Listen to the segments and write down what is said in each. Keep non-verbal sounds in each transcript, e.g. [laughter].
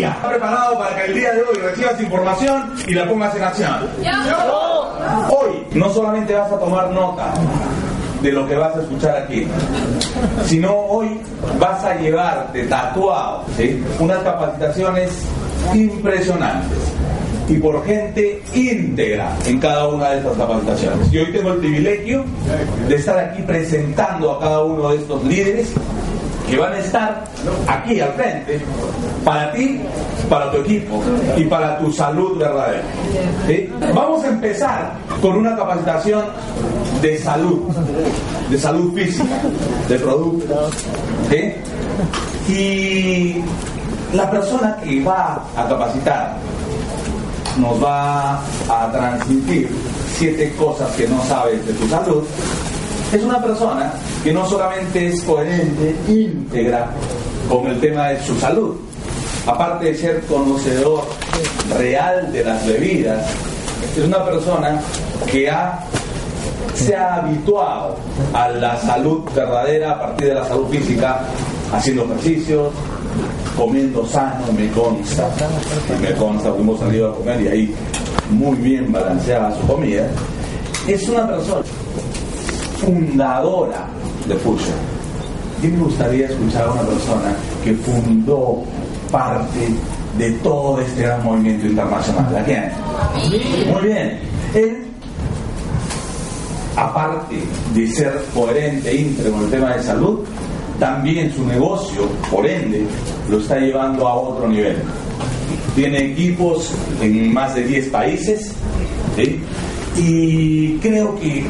día. ¿Estás preparado para que el día de hoy recibas información y la pongas en acción? Hoy no solamente vas a tomar nota de lo que vas a escuchar aquí, sino hoy vas a llevarte tatuado unas capacitaciones impresionantes y por gente íntegra en cada una de estas capacitaciones. Y hoy tengo el privilegio de estar aquí presentando a cada uno de estos líderes que van a estar aquí al frente para ti, para tu equipo y para tu salud verdadera. Vamos a empezar con una capacitación de salud, de salud física, de productos. ¿sí? Y la persona que va a capacitar nos va a transmitir siete cosas que no sabes de tu salud es una persona que no solamente es coherente, íntegra con el tema de su salud, aparte de ser conocedor real de las bebidas, es una persona que ha, se ha habituado a la salud verdadera a partir de la salud física, haciendo ejercicios, comiendo sano, me consta, me consta, hemos salido a comer y ahí muy bien balanceada su comida, es una persona fundadora de Fusion. Y me gustaría escuchar a una persona que fundó parte de todo este gran movimiento internacional. ¿A quién? Muy bien. Él, aparte de ser coherente, íntegro con el tema de salud, también su negocio, por ende, lo está llevando a otro nivel. Tiene equipos en más de 10 países y creo que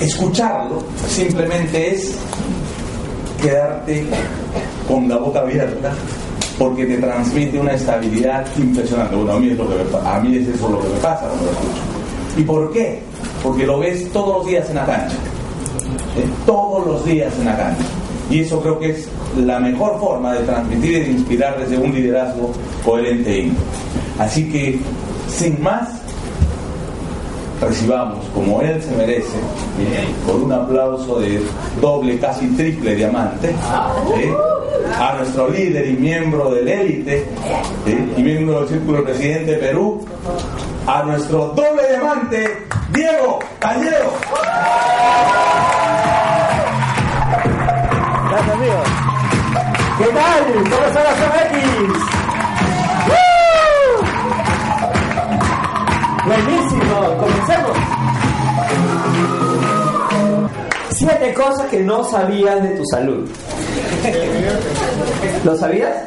escucharlo simplemente es quedarte con la boca abierta porque te transmite una estabilidad impresionante. Bueno, a mí es, lo que a mí es eso lo que me pasa cuando lo escucho. ¿Y por qué? Porque lo ves todos los días en la cancha. ¿eh? Todos los días en la cancha. Y eso creo que es la mejor forma de transmitir y de inspirar desde un liderazgo coherente e. Así que, sin más, recibamos como él se merece, con un aplauso de doble, casi triple diamante, ¿eh? a nuestro líder y miembro del élite ¿eh? y miembro del Círculo Presidente de Perú, a nuestro doble diamante, Diego Cañero. Gracias, amigo. ¿Qué tal? ¿Cómo están las MX? Buenísimo, comencemos. Siete cosas que no sabías de tu salud. [laughs] ¿Lo sabías?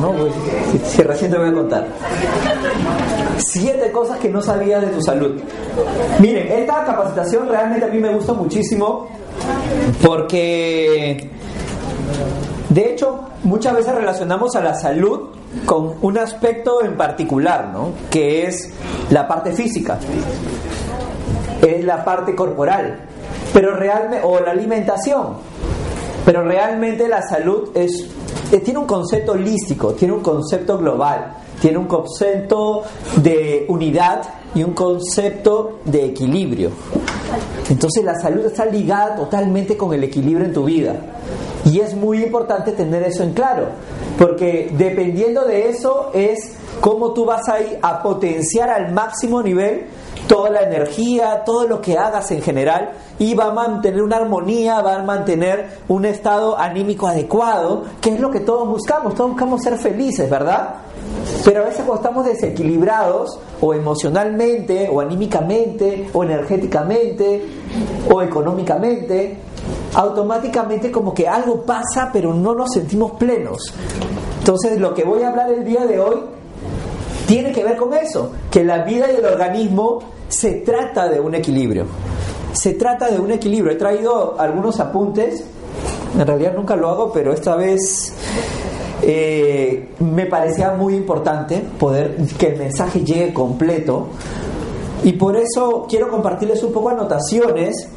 No, pues si recién te voy a contar. Siete cosas que no sabías de tu salud. Miren, esta capacitación realmente a mí me gusta muchísimo porque, de hecho, muchas veces relacionamos a la salud con un aspecto en particular, ¿no? Que es la parte física, es la parte corporal, pero realmente o la alimentación, pero realmente la salud es eh, tiene un concepto holístico, tiene un concepto global, tiene un concepto de unidad y un concepto de equilibrio. Entonces la salud está ligada totalmente con el equilibrio en tu vida. Y es muy importante tener eso en claro, porque dependiendo de eso es cómo tú vas a a potenciar al máximo nivel toda la energía, todo lo que hagas en general y va a mantener una armonía, va a mantener un estado anímico adecuado, que es lo que todos buscamos, todos buscamos ser felices, ¿verdad? Pero a veces cuando estamos desequilibrados, o emocionalmente, o anímicamente, o energéticamente, o económicamente, automáticamente como que algo pasa, pero no nos sentimos plenos. Entonces lo que voy a hablar el día de hoy tiene que ver con eso, que la vida y el organismo se trata de un equilibrio. Se trata de un equilibrio. He traído algunos apuntes, en realidad nunca lo hago, pero esta vez eh, me parecía muy importante poder que el mensaje llegue completo. Y por eso quiero compartirles un poco anotaciones,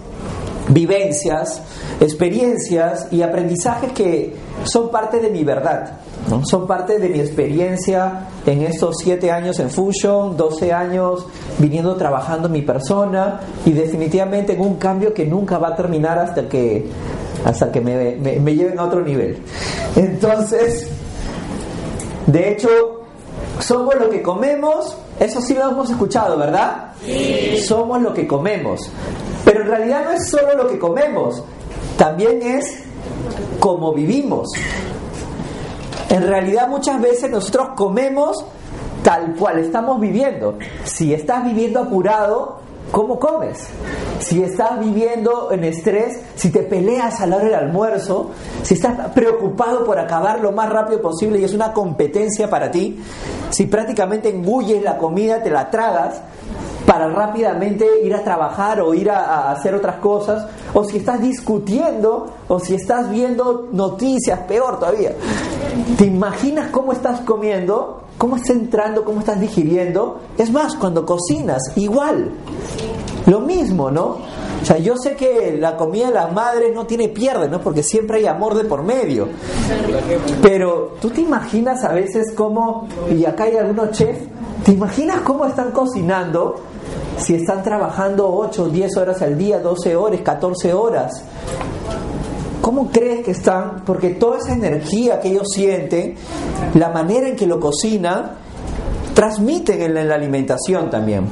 vivencias, experiencias y aprendizajes que son parte de mi verdad. ¿no? Son parte de mi experiencia en estos siete años en Fusion, 12 años viniendo trabajando mi persona y definitivamente en un cambio que nunca va a terminar hasta que, hasta que me, me, me lleven a otro nivel. Entonces, De hecho, somos lo que comemos, eso sí lo hemos escuchado, ¿verdad? Sí. Somos lo que comemos. Pero en realidad no es solo lo que comemos, también es cómo vivimos. En realidad muchas veces nosotros comemos tal cual estamos viviendo. Si estás viviendo apurado, ¿cómo comes? Si estás viviendo en estrés, si te peleas a la hora del almuerzo, si estás preocupado por acabar lo más rápido posible y es una competencia para ti, si prácticamente engulles la comida, te la tragas, para rápidamente ir a trabajar o ir a, hacer otras cosas, o si estás discutiendo, o si estás viendo noticias, peor todavía. ¿Te imaginas cómo estás comiendo? ¿Cómo estás entrando? ¿Cómo estás digiriendo? Es más, cuando cocinas, igual. Lo mismo, ¿no? O sea, yo sé que la comida de las madres no tiene pierde, ¿no? Porque siempre hay amor de por medio. Pero tú te imaginas a veces cómo, y acá hay algunos chefs, ¿te imaginas cómo están cocinando si están trabajando 8, 10 horas al día, 12 horas, 14 horas, ¿cómo crees que están? Porque toda esa energía que ellos sienten, la manera en que lo cocinan, transmiten en la alimentación también.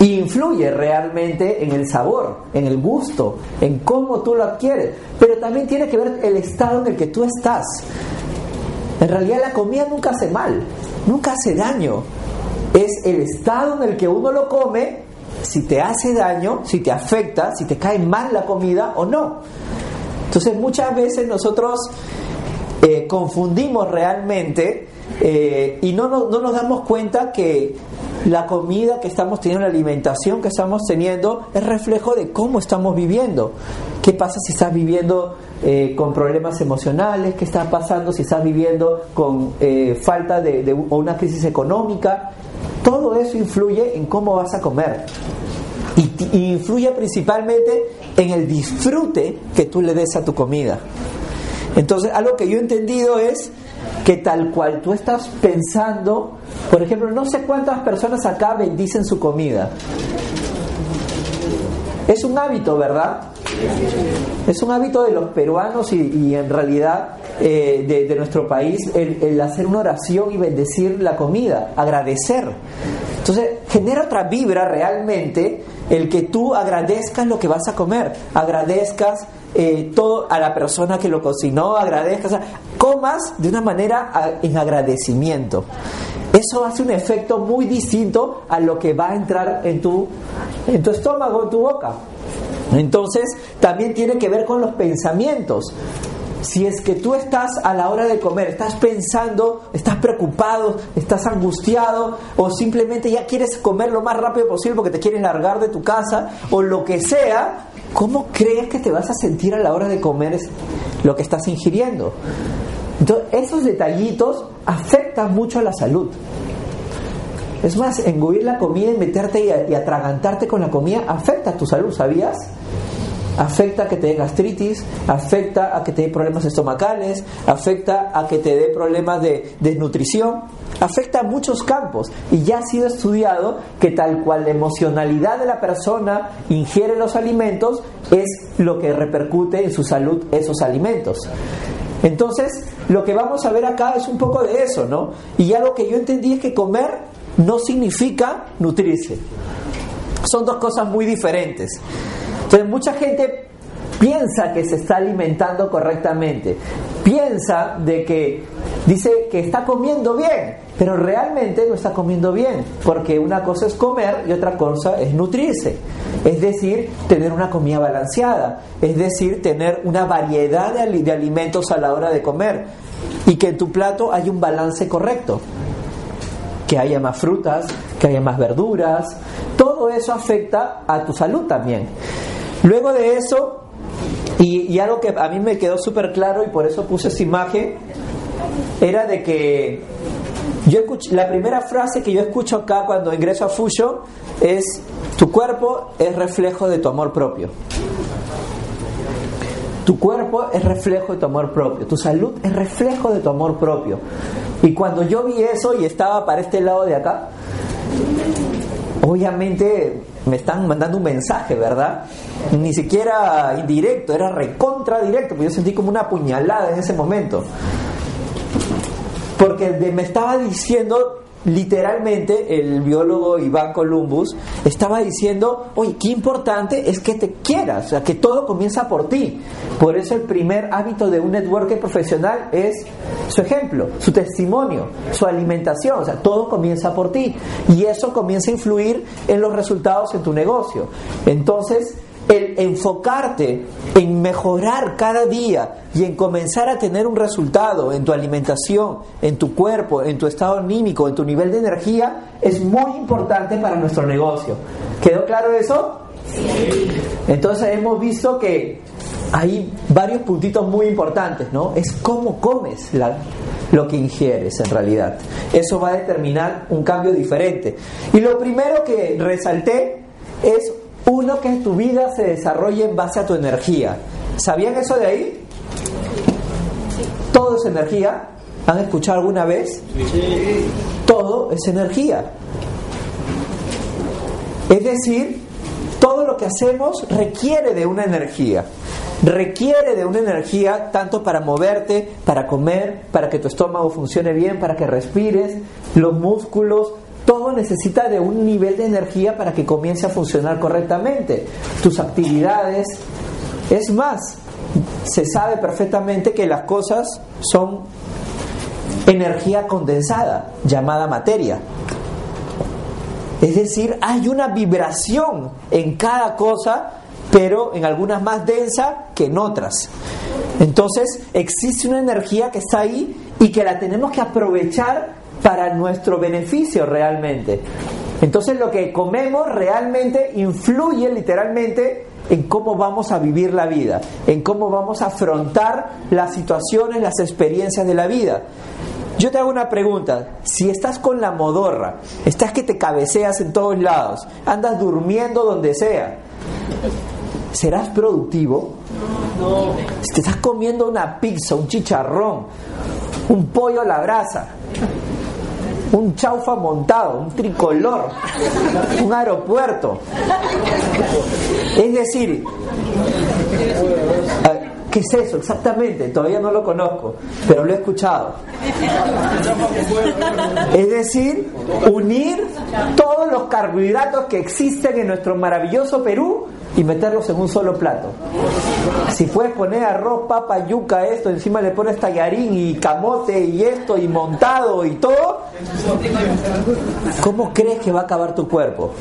Influye realmente en el sabor, en el gusto, en cómo tú lo adquieres. Pero también tiene que ver el estado en el que tú estás. En realidad la comida nunca hace mal, nunca hace daño es el estado en el que uno lo come, si te hace daño, si te afecta, si te cae mal la comida o no. Entonces muchas veces nosotros eh, confundimos realmente eh, y no, no, nos damos cuenta que la comida que estamos teniendo, la alimentación que estamos teniendo, es reflejo de cómo estamos viviendo. ¿Qué pasa si estás viviendo eh, con problemas emocionales? ¿Qué está pasando si estás viviendo con falta de, de, o una crisis económica? Todo eso influye en cómo vas a comer. Y, influye principalmente en el disfrute que tú le des a tu comida. Entonces, algo que yo he entendido es que tal cual tú estás pensando, por ejemplo, no sé cuántas personas acá bendicen su comida. Es un hábito, ¿verdad? Es un hábito de los peruanos y, en realidad eh, de, nuestro país el, hacer una oración y bendecir la comida, agradecer. Entonces genera otra vibra realmente el que tú agradezcas lo que vas a comer, agradezcas eh, todo a la persona que lo cocinó, agradezcas, comas de una manera en agradecimiento. Eso hace un efecto muy distinto a lo que va a entrar en tu, en tu estómago, en tu boca. Entonces, también tiene que ver con los pensamientos. Si es que tú estás a la hora de comer, estás pensando, estás preocupado, estás angustiado o simplemente ya quieres comer lo más rápido posible porque te quieres largar de tu casa o lo que sea, ¿cómo crees que te vas a sentir a la hora de comer lo que estás ingiriendo? Entonces, esos detallitos afectan mucho a la salud. Es más, engullir la comida y meterte y, atragantarte con la comida afecta a tu salud, ¿sabías? Afecta a que te dé gastritis, afecta a que te dé problemas estomacales, afecta a que te dé problemas de desnutrición, afecta a muchos campos y ya ha sido estudiado que tal cual la emocionalidad de la persona ingiere los alimentos es lo que repercute en su salud esos alimentos. Entonces, lo que vamos a ver acá es un poco de eso, ¿no? Y ya lo que yo entendí es que comer no significa nutrirse. Son dos cosas muy diferentes. Entonces mucha gente piensa que se está alimentando correctamente, piensa de que dice que está comiendo bien, pero realmente no está comiendo bien, porque una cosa es comer y otra cosa es nutrirse, es decir, tener una comida balanceada, es decir, tener una variedad de, alimentos a la hora de comer. Y que en tu plato hay un balance correcto que haya más frutas, que haya más verduras, todo eso afecta a tu salud también. Luego de eso, y, algo que a mí me quedó súper claro y por eso puse esa imagen, era de que yo la primera frase que yo escucho acá cuando ingreso a Fuyo es, tu cuerpo es reflejo de tu amor propio. Tu cuerpo es reflejo de tu amor propio, tu salud es reflejo de tu amor propio. Y cuando yo vi eso y estaba para este lado de acá, obviamente me están mandando un mensaje, ¿verdad? Ni siquiera indirecto, era recontra directo, porque yo sentí como una puñalada en ese momento. porque me estaba diciendo literalmente el biólogo Iván Columbus estaba diciendo, oye, qué importante es que te quieras, o sea, que todo comienza por ti. Por eso el primer hábito de un networker profesional es su ejemplo, su testimonio, su alimentación, o sea, todo comienza por ti. Y eso comienza a influir en los resultados en tu negocio. Entonces, el enfocarte en mejorar cada día y en comenzar a tener un resultado en tu alimentación, en tu cuerpo, en tu estado anímico, en tu nivel de energía, es muy importante para nuestro negocio. ¿Quedó claro eso? Entonces hemos visto que hay varios puntitos muy importantes, ¿no? Es cómo comes lo que ingieres en realidad. Eso va a determinar un cambio diferente. Y lo primero que resalté es uno, que tu vida se desarrolle en base a tu energía. ¿Sabían eso de ahí? Todo es energía. ¿Han escuchado alguna vez? Todo es energía. Es decir, todo lo que hacemos requiere de una energía. Requiere de una energía tanto para moverte, para comer, para que tu estómago funcione bien, para que respires, los músculos, todo necesita de un nivel de energía para que comience a funcionar correctamente. Tus actividades, es más, se sabe perfectamente que las cosas son energía condensada, llamada materia. Es decir, hay una vibración en cada cosa, pero en algunas más densa que en otras. Entonces, existe una energía que está ahí y que la tenemos que aprovechar para nuestro beneficio realmente. Entonces lo que comemos realmente influye literalmente en cómo vamos a vivir la vida, en cómo vamos a afrontar las situaciones, las experiencias de la vida. Yo te hago una pregunta, si estás con la modorra, estás que te cabeceas en todos lados, andas durmiendo donde sea, ¿serás productivo? No. Si te estás comiendo una pizza, un chicharrón, un pollo a la brasa, un chaufa montado, un tricolor, un aeropuerto. Es decir, ¿qué es eso exactamente? Todavía no lo conozco, pero lo he escuchado. Es decir, unir todos los carbohidratos que existen en nuestro maravilloso Perú y meterlos en un solo plato. Si puedes poner arroz, papa, yuca, esto, encima le pones tallarín y camote y esto y montado y todo, ¿cómo crees que va a acabar tu cuerpo?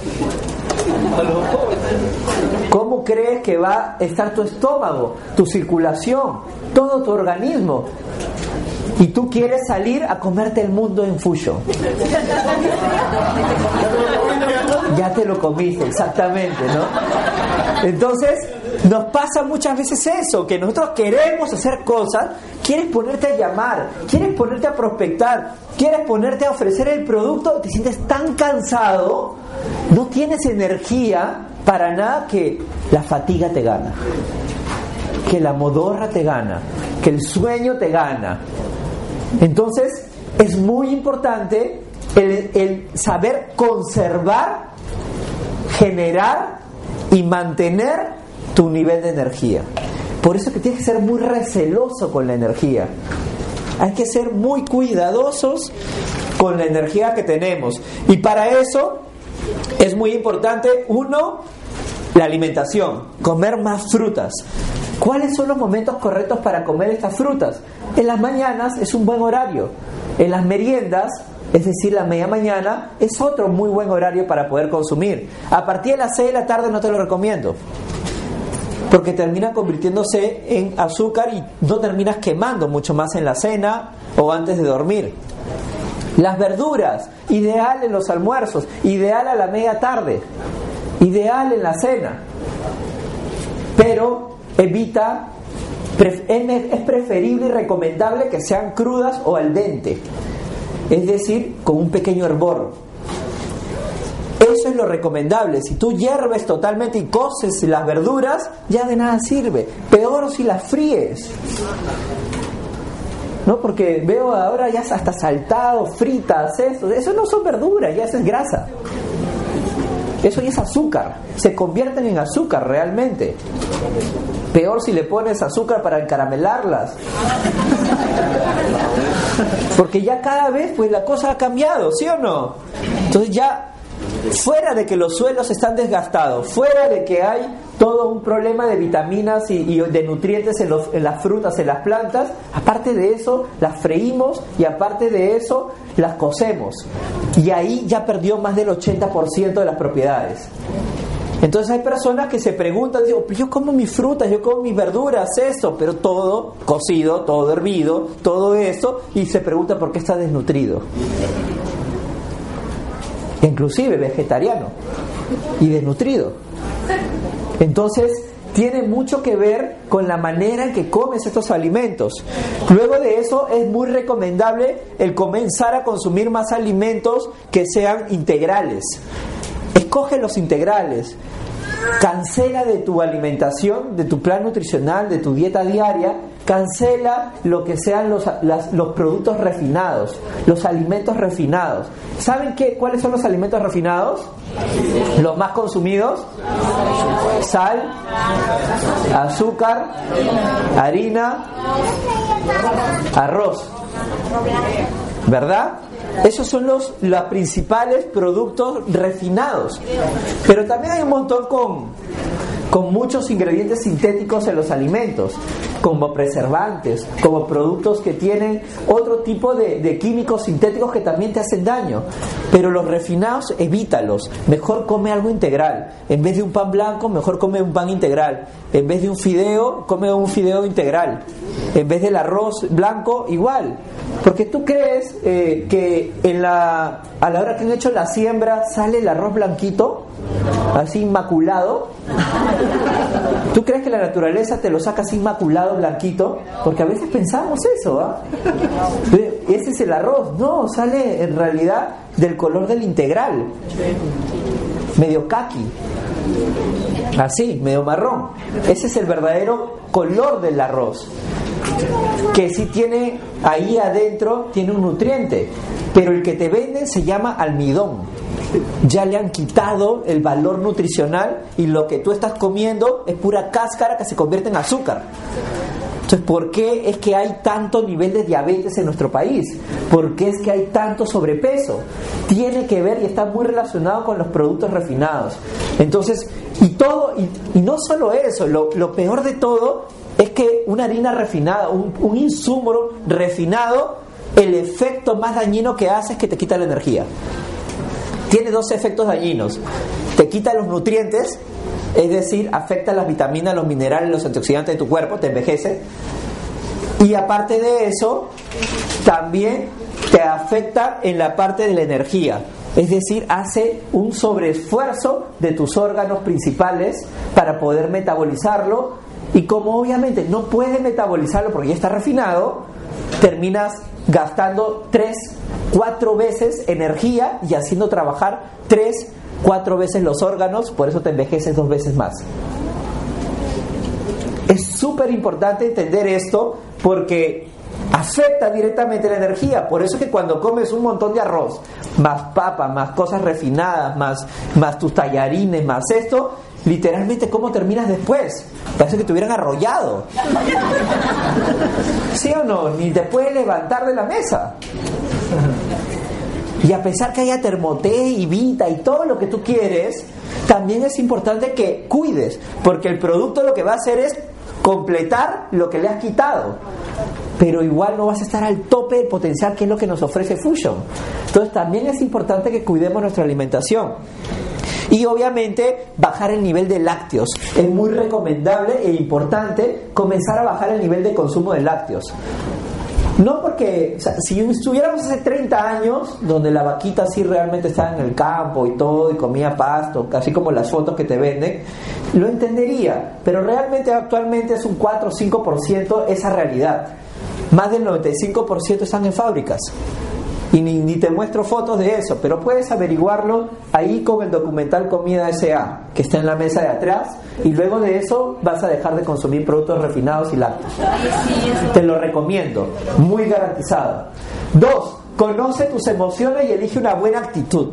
¿Cómo crees que va a estar tu estómago, tu circulación, todo tu organismo? Y tú quieres salir a comerte el mundo en Fuyo. Ya te lo comiste, exactamente, ¿no? Entonces, nos pasa muchas veces eso, que nosotros queremos hacer cosas, quieres ponerte a llamar, quieres ponerte a prospectar, quieres ponerte a ofrecer el producto, te sientes tan cansado, no tienes energía para nada que la fatiga te gana, que la modorra te gana, que el sueño te gana, entonces, es muy importante el, saber conservar, generar y mantener tu nivel de energía. Por eso que tienes que ser muy receloso con la energía. Hay que ser muy cuidadosos con la energía que tenemos. Y para eso es muy importante, uno, la alimentación, comer más frutas. ¿Cuáles son los momentos correctos para comer estas frutas? En las mañanas es un buen horario. En las meriendas, es decir, la media mañana, es otro muy buen horario para poder consumir. A partir de las 6 de la tarde no te lo recomiendo. Porque termina convirtiéndose en azúcar y no terminas quemando mucho más en la cena o antes de dormir. Las verduras, ideal en los almuerzos, ideal a la media tarde, ideal en la cena. Pero evita, es preferible y recomendable que sean crudas o al dente, es decir, con un pequeño hervor. Es lo recomendable. Si tú hierves totalmente y coces las verduras, ya de nada sirve. Peor si las fríes. ¿No? Porque veo ahora ya hasta saltado, fritas, eso. Eso no son verduras, ya es grasa. Eso ya es azúcar. Se convierten en azúcar realmente. Peor si le pones azúcar para encaramelarlas. Porque ya cada vez pues la cosa ha cambiado, ¿sí o no? Entonces ya fuera de que los suelos están desgastados, fuera de que hay todo un problema de vitaminas y, de nutrientes en, las frutas, en las plantas, aparte de eso las freímos y aparte de eso las cocemos. Y ahí ya perdió más del 80% de las propiedades. Entonces hay personas que se preguntan, digo, yo como mis frutas, yo como mis verduras, esto, pero todo cocido, todo hervido, todo eso, y se pregunta por qué está desnutrido. Inclusive vegetariano y desnutrido. Entonces, tiene mucho que ver con la manera en que comes estos alimentos. Luego de eso es muy recomendable el comenzar a consumir más alimentos que sean integrales. Escoge los integrales. Cancela de tu alimentación, de tu plan nutricional, de tu dieta diaria, cancela lo que sean los, los productos refinados, los alimentos refinados. ¿Saben qué, cuáles son los alimentos refinados? Los más consumidos, sal, azúcar, harina, arroz. ¿Verdad? Esos son los, los principales productos refinados. Pero también hay un montón con, con muchos ingredientes sintéticos en los alimentos, como preservantes, como productos que tienen otro tipo de, de, químicos sintéticos que también te hacen daño. Pero los refinados, evítalos. Mejor come algo integral. En vez de un pan blanco, mejor come un pan integral. En vez de un fideo, come un fideo integral. En vez del arroz blanco, igual. Porque tú crees eh, que en la, a la hora que han hecho la siembra sale el arroz blanquito, así inmaculado. ¿Tú crees que la naturaleza te lo saca así inmaculado, blanquito? Porque a veces pensamos eso, ¿ah? Ese es el arroz. No, sale en realidad del color del integral. Medio kaki. Así, medio marrón. Ese es el verdadero color del arroz que si tiene ahí adentro, tiene un nutriente, pero el que te venden se llama almidón. Ya le han quitado el valor nutricional y lo que tú estás comiendo es pura cáscara que se convierte en azúcar. Entonces, ¿por qué es que hay tanto nivel de diabetes en nuestro país? ¿Por qué es que hay tanto sobrepeso? Tiene que ver y está muy relacionado con los productos refinados. Entonces, y todo, y, no solo eso, lo peor de todo es que una harina refinada, un, insumo refinado, el efecto más dañino que hace es que te quita la energía. Tiene dos efectos dañinos. Te quita los nutrientes, es decir, afecta las vitaminas, los minerales, los antioxidantes de tu cuerpo, te envejece. Y aparte de eso, también te afecta en la parte de la energía. Es decir, hace un sobreesfuerzo de tus órganos principales para poder metabolizarlo y como obviamente no puedes metabolizarlo porque ya está refinado, terminas gastando tres, cuatro veces energía y haciendo trabajar tres, cuatro veces los órganos, por eso te envejeces dos veces más. Es súper importante entender esto porque afecta directamente la energía. Por eso es que cuando comes un montón de arroz, más papa, más cosas refinadas, más, más tus tallarines, más esto, literalmente cómo terminas después. Parece que te hubieran arrollado. ¿Sí o no? Ni te puedes levantar de la mesa. Y a pesar que haya termoté y vita y todo lo que tú quieres, también es importante que cuides, porque el producto lo que va a hacer es completar lo que le has quitado. Pero igual no vas a estar al tope del potencial que es lo que nos ofrece Fusion. Entonces también es importante que cuidemos nuestra alimentación. Y obviamente bajar el nivel de lácteos. Es muy recomendable e importante comenzar a bajar el nivel de consumo de lácteos. No porque, si estuviéramos hace 30 años, donde la vaquita sí realmente estaba en el campo y todo, y comía pasto, casi como las fotos que te venden, lo entendería. Pero realmente actualmente es un 4 o 5% esa realidad. Más del 95% están en fábricas y ni, te muestro fotos de eso, pero puedes averiguarlo ahí con el documental Comida SA, que está en la mesa de atrás, y luego de eso vas a dejar de consumir productos refinados y lácteos. Te lo recomiendo, muy garantizado. Dos, Conoce tus emociones y elige una buena actitud.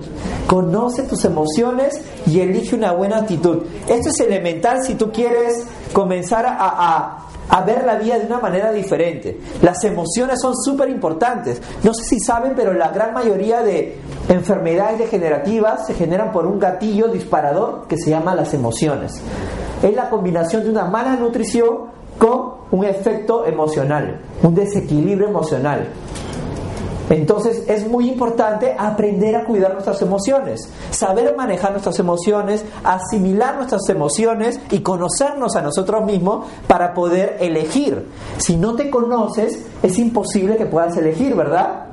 Conoce tus emociones y elige una buena actitud. Esto es elemental si tú quieres comenzar a, a ver la vida de una manera diferente. Las emociones son súper importantes. No sé si saben, pero la gran mayoría de enfermedades degenerativas se generan por un gatillo disparador que se llama las emociones. Es la combinación de una mala nutrición con un efecto emocional, un desequilibrio emocional. Entonces es muy importante aprender a cuidar nuestras emociones, saber manejar nuestras emociones, asimilar nuestras emociones y conocernos a nosotros mismos para poder elegir. Si no te conoces, es imposible que puedas elegir, ¿verdad?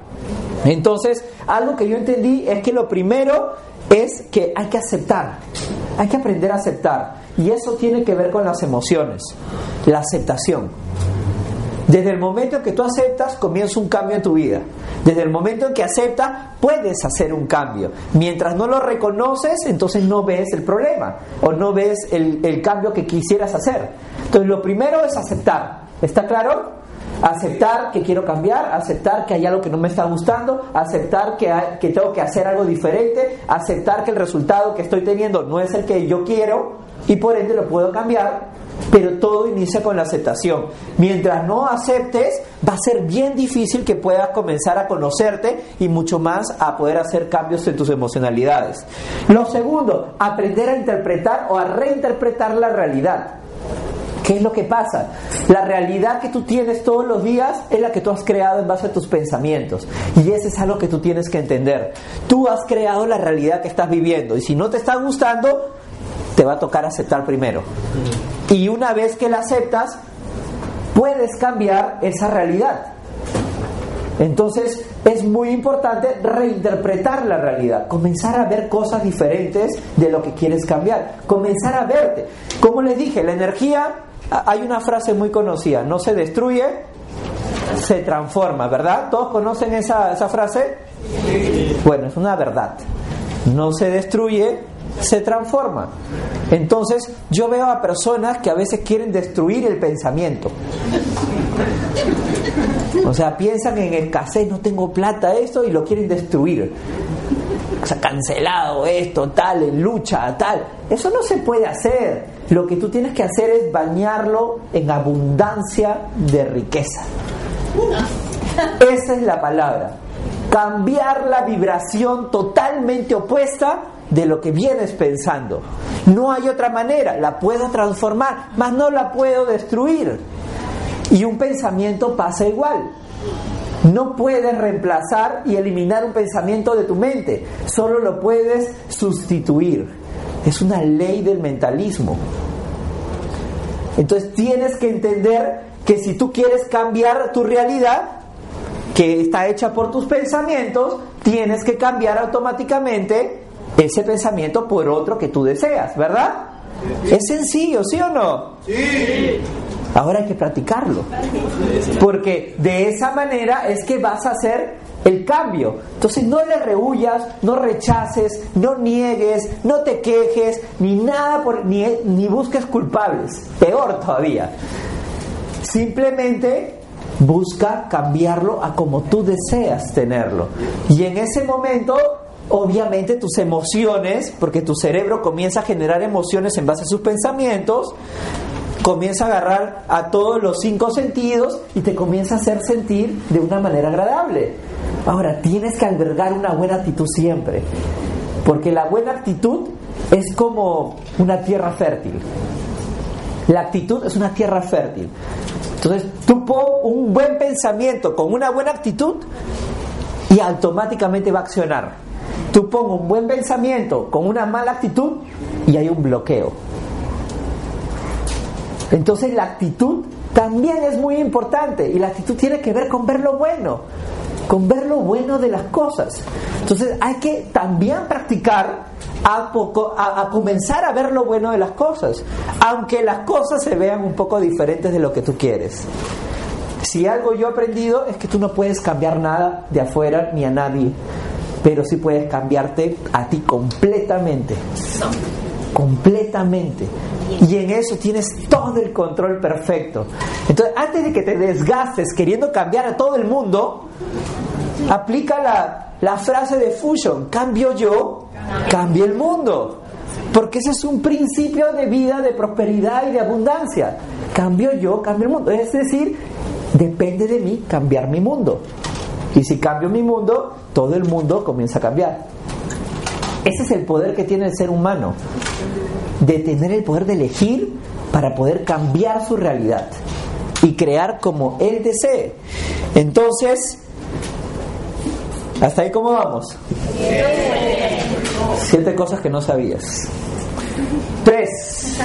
Entonces, algo que yo entendí es que lo primero es que hay que aceptar, hay que aprender a aceptar. Y eso tiene que ver con las emociones, la aceptación. Desde el momento en que tú aceptas, comienza un cambio en tu vida. Desde el momento en que aceptas, puedes hacer un cambio. Mientras no lo reconoces, entonces no ves el problema o no ves el, cambio que quisieras hacer. Entonces lo primero es aceptar. ¿Está claro? aceptar que quiero cambiar, aceptar que hay algo que no me está gustando, aceptar que, que tengo que hacer algo diferente, aceptar que el resultado que estoy teniendo no es el que yo quiero y por ende lo puedo cambiar pero todo inicia con la aceptación. Mientras no aceptes, va a ser bien difícil que puedas comenzar a conocerte y mucho más a poder hacer cambios en tus emocionalidades. Lo segundo, aprender a interpretar o a reinterpretar la realidad. ¿Qué es lo que pasa? La realidad que tú tienes todos los días es la que tú has creado en base a tus pensamientos. Y eso es algo que tú tienes que entender. Tú has creado la realidad que estás viviendo. Y si no te está gustando, te va a tocar aceptar primero. Y una vez que la aceptas, puedes cambiar esa realidad. Entonces es muy importante reinterpretar la realidad, comenzar a ver cosas diferentes de lo que quieres cambiar, comenzar a verte. Como les dije, la energía, hay una frase muy conocida, no se destruye, se transforma, ¿verdad? ¿Todos conocen esa, esa frase? Bueno, es una verdad. No se destruye, se transforma. Entonces yo veo a personas que a veces quieren destruir el pensamiento. O sea, piensan en escasez, no tengo plata, esto, y lo quieren destruir. O sea, cancelado esto, tal, en lucha, tal. Eso no se puede hacer. Lo que tú tienes que hacer es bañarlo en abundancia de riqueza. Esa es la palabra. Cambiar la vibración totalmente opuesta de lo que vienes pensando. No hay otra manera, la puedo transformar, mas no la puedo destruir. Y un pensamiento pasa igual. No puedes reemplazar y eliminar un pensamiento de tu mente, solo lo puedes sustituir. Es una ley del mentalismo. Entonces tienes que entender que si tú quieres cambiar tu realidad, que está hecha por tus pensamientos, tienes que cambiar automáticamente ese pensamiento por otro que tú deseas, ¿verdad? Es sencillo, ¿sí o no? Sí. Ahora hay que practicarlo. Porque de esa manera es que vas a hacer el cambio. Entonces no le rehuyas, no rechaces, no niegues, no te quejes, ni nada, por, ni, ni busques culpables. Peor todavía. Simplemente busca cambiarlo a como tú deseas tenerlo. Y en ese momento obviamente tus emociones, porque tu cerebro comienza a generar emociones en base a sus pensamientos, comienza a agarrar a todos los cinco sentidos y te comienza a hacer sentir de una manera agradable. Ahora, tienes que albergar una buena actitud siempre, porque la buena actitud es como una tierra fértil. La actitud es una tierra fértil. Entonces, tú pon un buen pensamiento con una buena actitud y automáticamente va a accionar. Tú pongo un buen pensamiento con una mala actitud y hay un bloqueo. Entonces la actitud también es muy importante y la actitud tiene que ver con ver lo bueno, con ver lo bueno de las cosas. Entonces hay que también practicar a, poco, a, comenzar a ver lo bueno de las cosas, aunque las cosas se vean un poco diferentes de lo que tú quieres. Si algo yo he aprendido es que tú no puedes cambiar nada de afuera ni a nadie pero sí puedes cambiarte a ti completamente. Completamente. Y en eso tienes todo el control perfecto. Entonces, antes de que te desgastes queriendo cambiar a todo el mundo, aplica la, la frase de Fusion, cambio yo, cambio el mundo. Porque ese es un principio de vida, de prosperidad y de abundancia. cambio yo, cambio el mundo. Es decir, depende de mí cambiar mi mundo. Y si cambio mi mundo, todo el mundo comienza a cambiar. Ese es el poder que tiene el ser humano, de tener el poder de elegir para poder cambiar su realidad y crear como él desee. Entonces, ¿hasta ahí cómo vamos? Siete cosas que no sabías. Tres,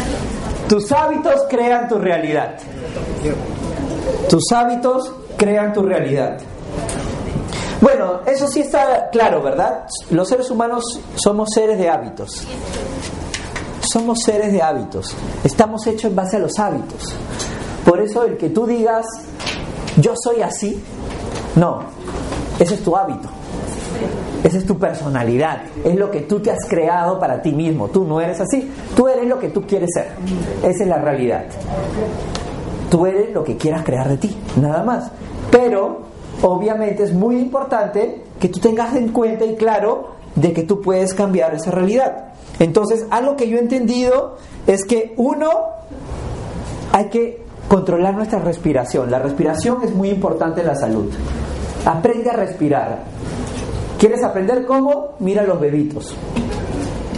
tus hábitos crean tu realidad. Tus hábitos crean tu realidad. Bueno, eso sí está claro, ¿verdad? Los seres humanos somos seres de hábitos. Somos seres de hábitos. Estamos hechos en base a los hábitos. Por eso el que tú digas, yo soy así, no, ese es tu hábito. Esa es tu personalidad, es lo que tú te has creado para ti mismo. Tú no eres así, tú eres lo que tú quieres ser. Esa es la realidad. Tú eres lo que quieras crear de ti, nada más. Pero obviamente es muy importante que tú tengas en cuenta y claro de que tú puedes cambiar esa realidad. Entonces, algo que yo he entendido es que uno, hay que controlar nuestra respiración. La respiración es muy importante en la salud. Aprende a respirar. ¿Quieres aprender cómo? Mira a los bebitos.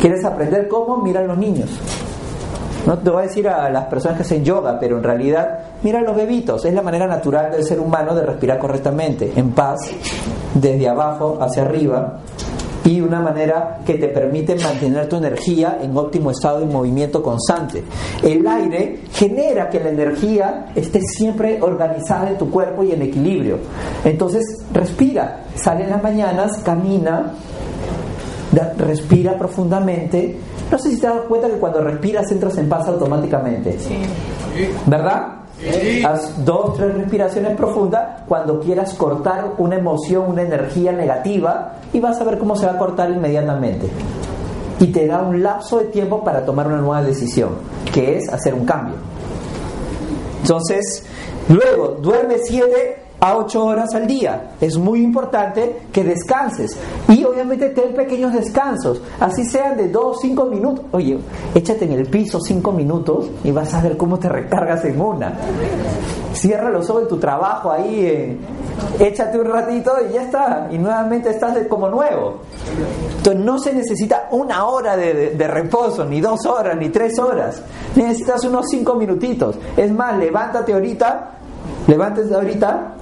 ¿Quieres aprender cómo? Mira a los niños. No te voy a decir a las personas que hacen yoga, pero en realidad mira los bebitos. Es la manera natural del ser humano de respirar correctamente, en paz, desde abajo hacia arriba y una manera que te permite mantener tu energía en óptimo estado de movimiento constante. El aire genera que la energía esté siempre organizada en tu cuerpo y en equilibrio. Entonces, respira, sale en las mañanas, camina, respira profundamente no sé si te das cuenta que cuando respiras entras en paz automáticamente. ¿Verdad? Haz dos, tres respiraciones profundas cuando quieras cortar una emoción, una energía negativa y vas a ver cómo se va a cortar inmediatamente. Y te da un lapso de tiempo para tomar una nueva decisión, que es hacer un cambio. Entonces, luego, duerme siete a 8 horas al día. Es muy importante que descanses. Y obviamente ten pequeños descansos, así sean de 2, 5 minutos. Oye, échate en el piso 5 minutos y vas a ver cómo te recargas en una. Cierra los ojos de tu trabajo ahí, eh, échate un ratito y ya está. Y nuevamente estás como nuevo. Entonces no se necesita una hora de, reposo, ni dos horas, ni tres horas. Necesitas unos 5 minutitos. Es más, levántate ahorita, levántate ahorita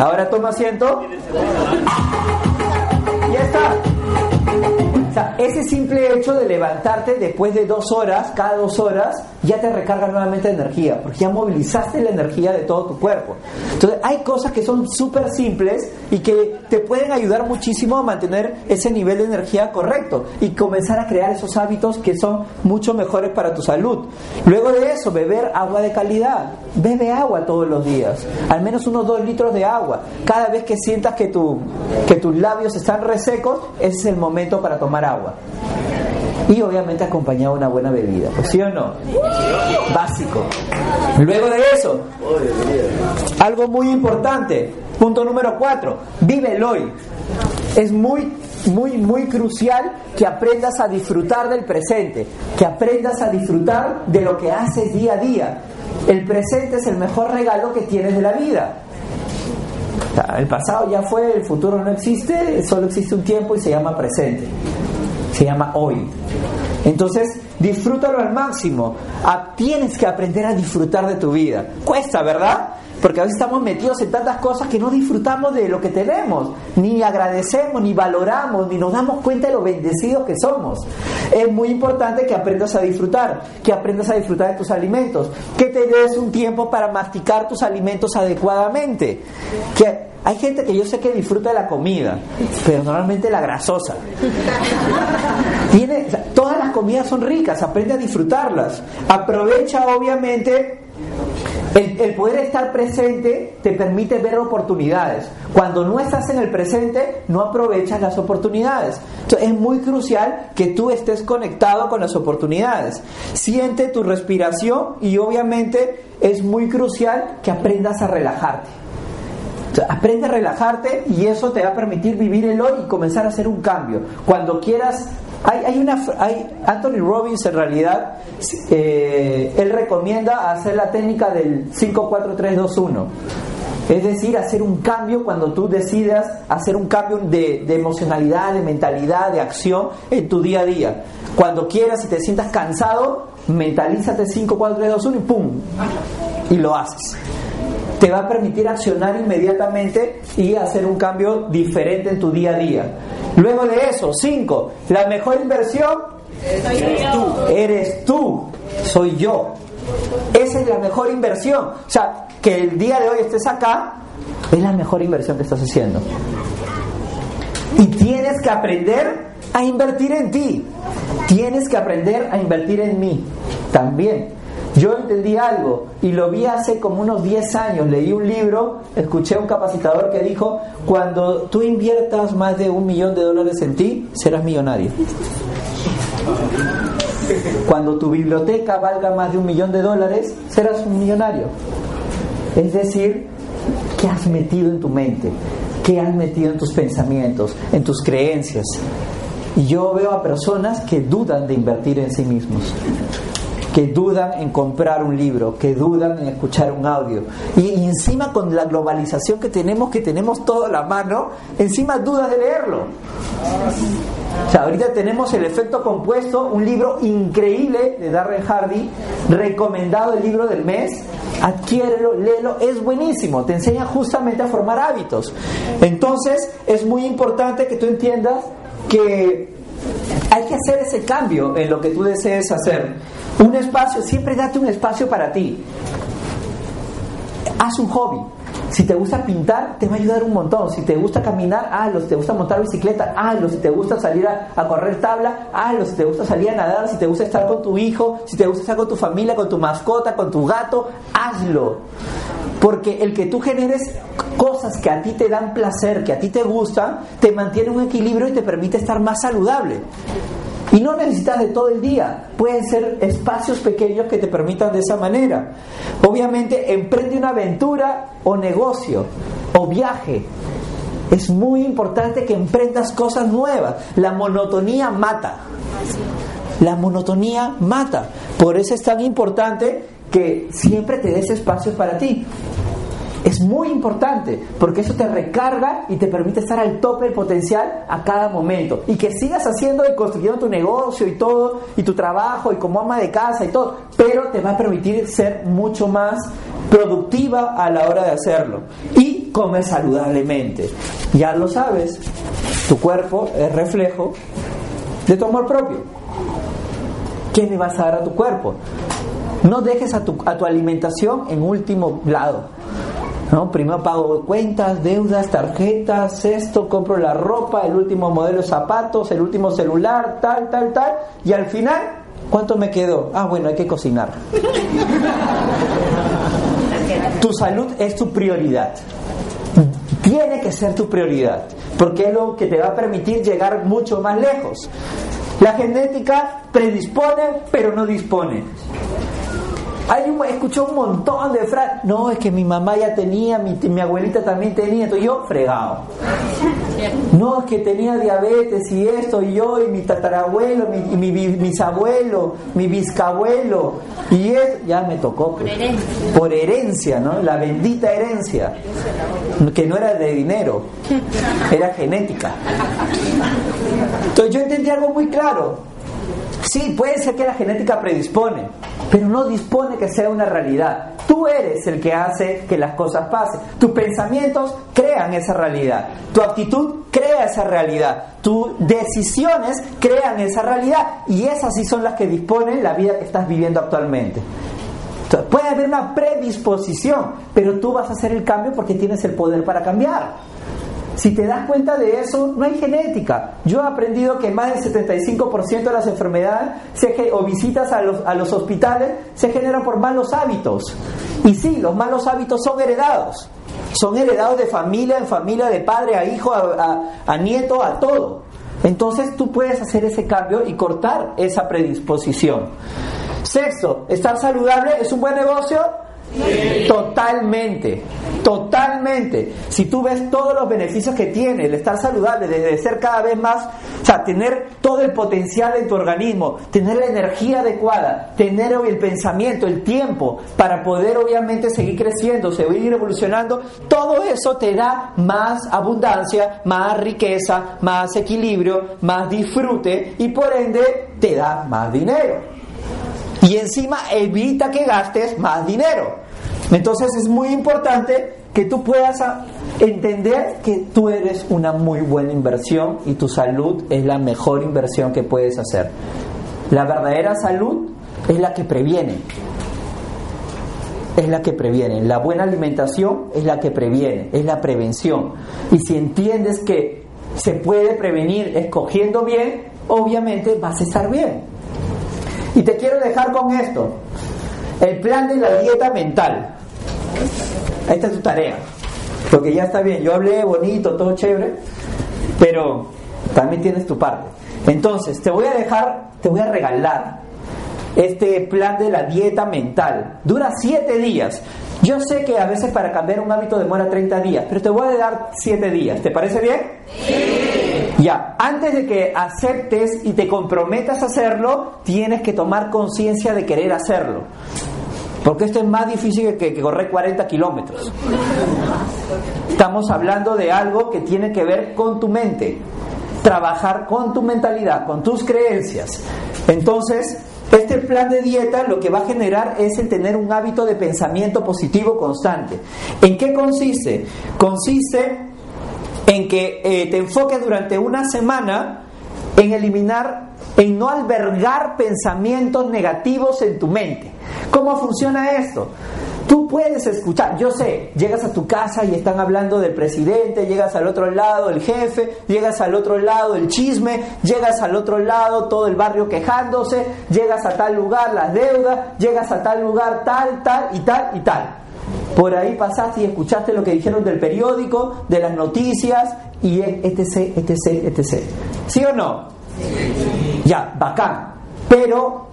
Ahora toma asiento. Ya está ese simple hecho de levantarte después de dos horas, cada dos horas, ya te recarga nuevamente energía, porque ya movilizaste la energía de todo tu cuerpo. Entonces, hay cosas que son súper simples y que te pueden ayudar muchísimo a mantener ese nivel de energía correcto y comenzar a crear esos hábitos que son mucho mejores para tu salud. Luego de eso, beber agua de calidad. Bebe agua todos los días, al menos unos dos litros de agua. Cada vez que sientas que, tu, que tus labios están resecos, ese es el momento para tomar agua. Y obviamente acompañado de una buena bebida, ¿sí o no? Básico. Luego de eso, algo muy importante, punto número cuatro, vive el hoy. Es muy muy, muy crucial que aprendas a disfrutar del presente, que aprendas a disfrutar de lo que haces día a día. El presente es el mejor regalo que tienes de la vida. El pasado ya fue, el futuro no existe, solo existe un tiempo y se llama presente se llama hoy. Entonces, disfrútalo al máximo. Ah, tienes que aprender a disfrutar de tu vida. Cuesta, ¿verdad? Porque a veces estamos metidos en tantas cosas que no disfrutamos de lo que tenemos, ni agradecemos, ni valoramos, ni nos damos cuenta de lo bendecidos que somos. Es muy importante que aprendas a disfrutar, que aprendas a disfrutar de tus alimentos, que te des un tiempo para masticar tus alimentos adecuadamente, que hay gente que yo sé que disfruta de la comida, pero normalmente la grasosa. Todas las comidas son ricas, aprende a disfrutarlas. Aprovecha obviamente el, poder estar presente te permite ver oportunidades. Cuando no estás en el presente, no aprovechas las oportunidades. Entonces, es muy crucial que tú estés conectado con las oportunidades. Siente tu respiración y obviamente es muy crucial que aprendas a relajarte aprende a relajarte y eso te va a permitir vivir el hoy y comenzar a hacer un cambio. Cuando quieras Hay, hay una, hay, Anthony Robbins en realidad, eh, él recomienda hacer la técnica del 5-4-3-2-1. Es decir, hacer un cambio cuando tú decidas hacer un cambio de, de, emocionalidad, de mentalidad, de acción en tu día a día. Cuando quieras y te sientas cansado, mentalízate 5, 4, 3, 2, 1 y ¡pum! Y lo haces. Te va a permitir accionar inmediatamente y hacer un cambio diferente en tu día a día. Luego de eso, 5. La mejor inversión eres tú. Eres tú. Soy yo. Esa es la mejor inversión. O sea, que el día de hoy estés acá es la mejor inversión que estás haciendo. Y tienes que aprender a invertir en ti. Tienes que aprender a invertir en mí también. Yo entendí algo y lo vi hace como unos 10 años. Leí un libro, escuché a un capacitador que dijo, cuando tú inviertas más de un millón de dólares en ti, serás millonario. Cuando tu biblioteca valga más de un millón de dólares, serás un millonario. Es decir, ¿qué has metido en tu mente? ¿Qué has metido en tus pensamientos, en tus creencias? Y yo veo a personas que dudan de invertir en sí mismos, que dudan en comprar un libro, que dudan en escuchar un audio. Y, encima con la globalización que tenemos, que tenemos todo a la mano, encima dudas de leerlo. O sea, ahorita tenemos el efecto compuesto, un libro increíble de Darren Hardy, recomendado el libro del mes. Adquiérelo, léelo, es buenísimo, te enseña justamente a formar hábitos. Entonces, es muy importante que tú entiendas que hay que hacer ese cambio en lo que tú desees hacer. Un espacio, siempre date un espacio para ti. Haz un hobby. Si te gusta pintar, te va a ayudar un montón. Si te gusta caminar, hazlo. Si te gusta montar bicicleta, hazlo. Si te gusta salir a, correr tabla, hazlo. Si te gusta salir a nadar, si te gusta estar con tu hijo, si te gusta estar con tu familia, con tu mascota, con tu gato, hazlo. Porque el que tú generes cosas que a ti te dan placer, que a ti te gustan, te mantiene un equilibrio y te permite estar más saludable. Y no necesitas de todo el día, pueden ser espacios pequeños que te permitan de esa manera. Obviamente, emprende una aventura o negocio o viaje. Es muy importante que emprendas cosas nuevas. La monotonía mata. La monotonía mata. Por eso es tan importante que siempre te des espacios para ti. Es muy importante porque eso te recarga y te permite estar al tope del potencial a cada momento. Y que sigas haciendo y construyendo tu negocio y todo, y tu trabajo y como ama de casa y todo, pero te va a permitir ser mucho más productiva a la hora de hacerlo. Y comer saludablemente. Ya lo sabes, tu cuerpo es reflejo de tu amor propio. ¿Qué le vas a dar a tu cuerpo? No dejes a tu, a tu alimentación en último lado. ¿No? Primero pago cuentas, deudas, tarjetas, esto, compro la ropa, el último modelo de zapatos, el último celular, tal, tal, tal. Y al final, ¿cuánto me quedó? Ah, bueno, hay que cocinar. tu salud es tu prioridad. Tiene que ser tu prioridad, porque es lo que te va a permitir llegar mucho más lejos. La genética predispone, pero no dispone. Hay un, escuchó un montón de frases. No, es que mi mamá ya tenía, mi, mi abuelita también tenía, entonces yo fregado. No, es que tenía diabetes y esto, y yo, y mi tatarabuelo, mi, mi, bisabuelo, mi biscabuelo, y es, ya me tocó. Pues. Por herencia. Por herencia, ¿no? La bendita herencia. Que no era de dinero, era genética. Entonces yo entendí algo muy claro. Sí, puede ser que la genética predispone, pero no dispone que sea una realidad. Tú eres el que hace que las cosas pasen. Tus pensamientos crean esa realidad. Tu actitud crea esa realidad. Tus decisiones crean esa realidad. Y esas sí son las que disponen la vida que estás viviendo actualmente. Entonces, puede haber una predisposición, pero tú vas a hacer el cambio porque tienes el poder para cambiar. Si te das cuenta de eso, no hay genética. Yo he aprendido que más del 75% de las enfermedades o visitas a los, a los hospitales se generan por malos hábitos. Y sí, los malos hábitos son heredados. Son heredados de familia en familia, de padre a hijo, a, a nieto, a todo. Entonces tú puedes hacer ese cambio y cortar esa predisposición. Sexto, estar saludable es un buen negocio. Totalmente, totalmente. Si tú ves todos los beneficios que tiene el estar saludable, desde ser cada vez más, o sea, tener todo el potencial en tu organismo, tener la energía adecuada, tener el pensamiento, el tiempo para poder obviamente seguir creciendo, seguir evolucionando, todo eso te da más abundancia, más riqueza, más equilibrio, más disfrute y por ende te da más dinero. Y encima evita que gastes más dinero. Entonces es muy importante que tú puedas entender que tú eres una muy buena inversión y tu salud es la mejor inversión que puedes hacer. La verdadera salud es la que previene. Es la que previene. La buena alimentación es la que previene, es la prevención. Y si entiendes que se puede prevenir escogiendo bien, obviamente vas a estar bien. Y te quiero dejar con esto. El plan de la dieta mental. Esta es tu tarea. Porque ya está bien, yo hablé bonito, todo chévere, pero también tienes tu parte. Entonces, te voy a dejar, te voy a regalar este plan de la dieta mental. Dura siete días. Yo sé que a veces para cambiar un hábito demora 30 días, pero te voy a dar 7 días. ¿Te parece bien? Sí. Ya, antes de que aceptes y te comprometas a hacerlo, tienes que tomar conciencia de querer hacerlo. Porque esto es más difícil que, correr 40 kilómetros. Estamos hablando de algo que tiene que ver con tu mente. Trabajar con tu mentalidad, con tus creencias. Entonces, este plan de dieta lo que va a generar es el tener un hábito de pensamiento positivo constante. ¿En qué consiste? Consiste en que eh, te enfoques durante una semana en eliminar, en no albergar pensamientos negativos en tu mente. ¿Cómo funciona esto? Tú puedes escuchar, yo sé, llegas a tu casa y están hablando del presidente, llegas al otro lado el jefe, llegas al otro lado el chisme, llegas al otro lado todo el barrio quejándose, llegas a tal lugar las deudas, llegas a tal lugar tal, tal y tal y tal. Por ahí pasaste y escuchaste lo que dijeron del periódico, de las noticias y etc, etc, etc. ¿Sí o no? Ya, bacán. Pero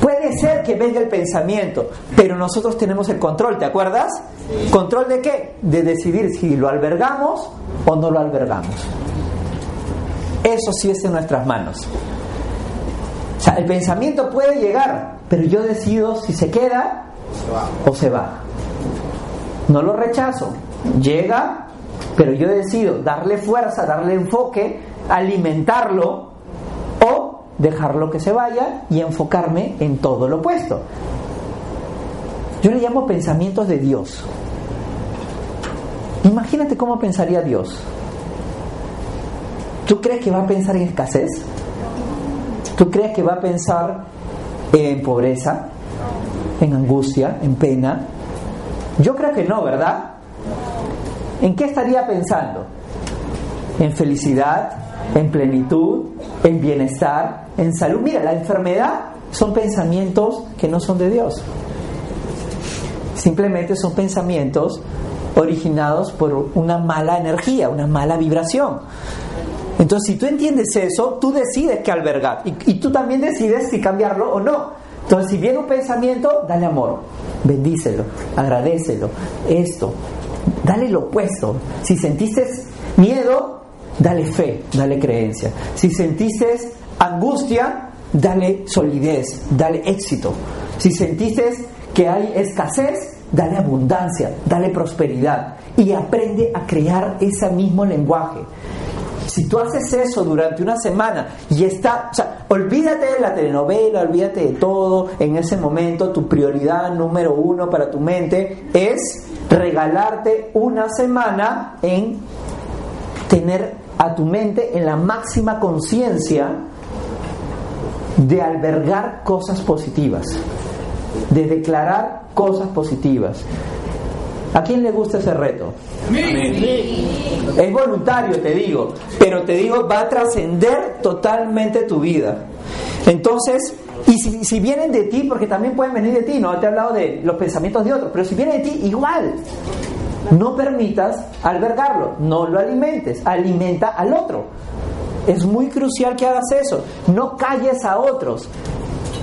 Puede ser que venga el pensamiento, pero nosotros tenemos el control, ¿te acuerdas? ¿Control de qué? De decidir si lo albergamos o no lo albergamos. Eso sí es en nuestras manos. O sea, el pensamiento puede llegar, pero yo decido si se queda o se va. No lo rechazo. Llega, pero yo decido darle fuerza, darle enfoque, alimentarlo o dejarlo que se vaya y enfocarme en todo lo opuesto. Yo le llamo pensamientos de Dios. Imagínate cómo pensaría Dios. ¿Tú crees que va a pensar en escasez? ¿Tú crees que va a pensar en pobreza, en angustia, en pena? Yo creo que no, ¿verdad? ¿En qué estaría pensando? ¿En felicidad? ¿En plenitud? ¿En bienestar? en salud. Mira, la enfermedad son pensamientos que no son de Dios. Simplemente son pensamientos originados por una mala energía, una mala vibración. Entonces, si tú entiendes eso, tú decides qué albergar y, y, tú también decides si cambiarlo o no. Entonces, si viene un pensamiento, dale amor, bendícelo, agradecelo, esto, dale lo opuesto. Si sentiste miedo, dale fe, dale creencia. Si sentiste angustia, dale solidez, dale éxito. Si sentiste que hay escasez, dale abundancia, dale prosperidad y aprende a crear ese mismo lenguaje. Si tú haces eso durante una semana y está, o sea, olvídate de la telenovela, olvídate de todo, en ese momento tu prioridad número uno para tu mente es regalarte una semana en tener a tu mente en la máxima conciencia de albergar cosas positivas, de declarar cosas positivas. ¿A quién le gusta ese reto? Es voluntario, te digo, pero te digo, va a trascender totalmente tu vida. Entonces, y si, si, vienen de ti, porque también pueden venir de ti, no te he hablado de los pensamientos de otros, pero si vienen de ti, igual. No permitas albergarlo, no lo alimentes, alimenta al otro. Es muy crucial que hagas eso. No calles a otros.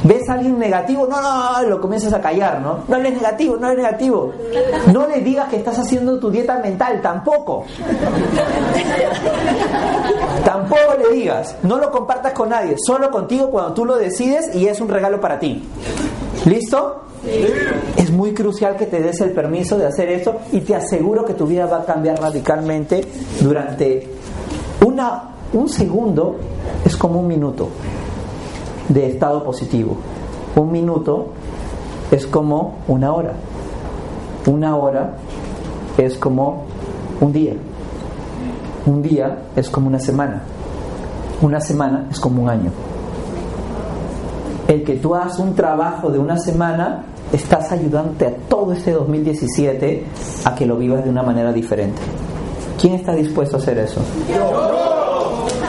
¿Ves a alguien negativo? No, no, lo comienzas a callar, ¿no? No eres negativo, no eres negativo. No le digas que estás haciendo tu dieta mental, tampoco. Tampoco le digas. No lo compartas con nadie, solo contigo cuando tú lo decides y es un regalo para ti. ¿Listo? Es muy crucial que te des el permiso de hacer eso y te aseguro que tu vida va a cambiar radicalmente durante una, un segundo, es como un minuto de estado positivo. Un minuto es como una hora. Una hora es como un día. Un día es como una semana. Una semana es como un año. El que tú hagas un trabajo de una semana, estás ayudante a todo este 2017 a que lo vivas de una manera diferente. ¿Quién está dispuesto a hacer eso?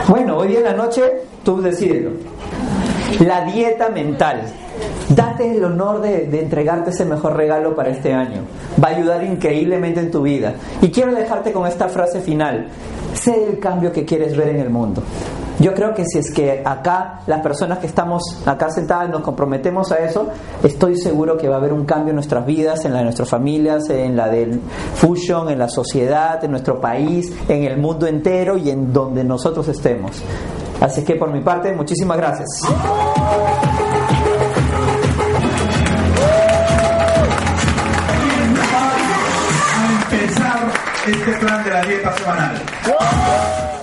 Bueno, hoy en la noche tú decides. La dieta mental. Date el honor de, de, entregarte ese mejor regalo para este año. Va a ayudar increíblemente en tu vida. Y quiero dejarte con esta frase final. Sé el cambio que quieres ver en el mundo. Yo creo que si es que acá las personas que estamos acá sentadas nos comprometemos a eso, estoy seguro que va a haber un cambio en nuestras vidas, en la de nuestras familias, en la del Fusion, en la sociedad, en nuestro país, en el mundo entero y en donde nosotros estemos. Así que por mi parte, muchísimas gracias. Este plan de la dieta semanal.